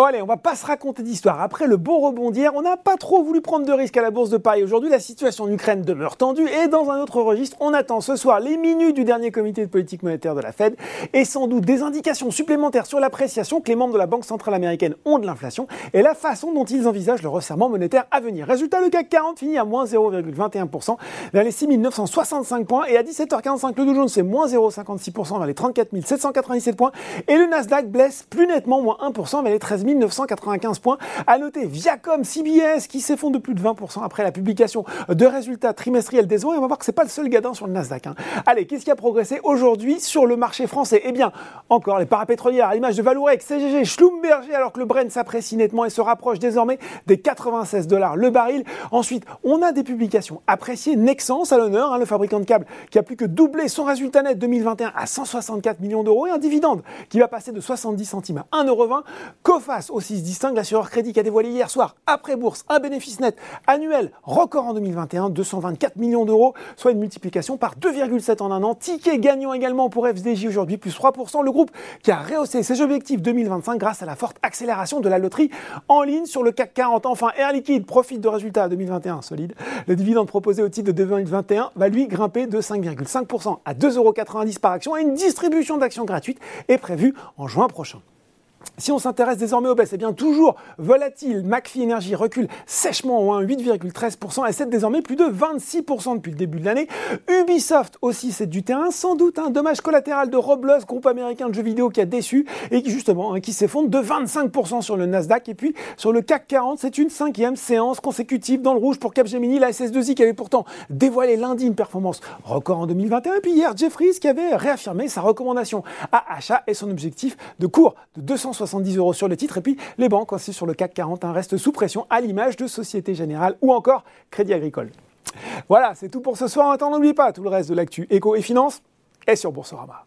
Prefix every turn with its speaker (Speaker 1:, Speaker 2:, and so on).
Speaker 1: Oh allez, on va pas se raconter d'histoire. Après le beau rebond d'hier, on n'a pas trop voulu prendre de risques à la bourse de Paris. Aujourd'hui, la situation en Ukraine demeure tendue et dans un autre registre, on attend ce soir les minutes du dernier comité de politique monétaire de la Fed et sans doute des indications supplémentaires sur l'appréciation que les membres de la Banque centrale américaine ont de l'inflation et la façon dont ils envisagent le resserrement monétaire à venir. Résultat, le CAC 40 finit à moins 0,21% vers les 6965 points et à 17h45, le Dow Jones c'est moins 0,56% vers les 34 797 points et le Nasdaq blesse plus nettement moins 1% vers les 13 1995 points. À noter Viacom CBS qui s'effondre de plus de 20% après la publication de résultats trimestriels des ans. Et on va voir que c'est pas le seul gadin sur le Nasdaq. Hein. Allez, qu'est-ce qui a progressé aujourd'hui sur le marché français? Eh bien, encore les parapétrolières à l'image de Valourec, CGG, Schlumberger, alors que le Brent s'apprécie nettement et se rapproche désormais des 96 dollars le baril. Ensuite, on a des publications appréciées. Nexans à l'honneur, hein, le fabricant de câbles qui a plus que doublé son résultat net 2021 à 164 millions d'euros et un dividende qui va passer de 70 centimes à 1,20€. Cofa aussi se distingue. L'assureur crédit qui a dévoilé hier soir, après bourse, un bénéfice net annuel record en 2021, 224 millions d'euros, soit une multiplication par 2,7 en un an. Ticket gagnant également pour FDJ aujourd'hui, plus 3%. Le groupe qui a rehaussé ses objectifs 2025 grâce à la forte accélération de la loterie en ligne sur le CAC 40. Enfin, Air Liquide profite de résultats 2021 solide. Le dividende proposé au titre de 2021 va lui grimper de 5,5% à 2,90 euros par action et une distribution d'actions gratuites est prévue en juin prochain. Si on s'intéresse désormais aux baisses, eh bien toujours volatile, McPhee Energy recule sèchement au 8,13% et c'est désormais plus de 26% depuis le début de l'année. Ubisoft aussi c'est du terrain, sans doute un dommage collatéral de Roblox, groupe américain de jeux vidéo qui a déçu et qui justement hein, qui s'effondre de 25% sur le Nasdaq. Et puis sur le CAC 40, c'est une cinquième séance consécutive dans le rouge pour Capgemini, la SS2I qui avait pourtant dévoilé lundi une performance record en 2021 et puis hier Jeffries qui avait réaffirmé sa recommandation à achat et son objectif de cours de 260 70 euros sur le titre. Et puis les banques aussi sur le CAC 40 hein, restent sous pression à l'image de Société Générale ou encore Crédit Agricole. Voilà, c'est tout pour ce soir. Attends, n'oubliez pas tout le reste de l'actu éco et finance est sur Boursorama.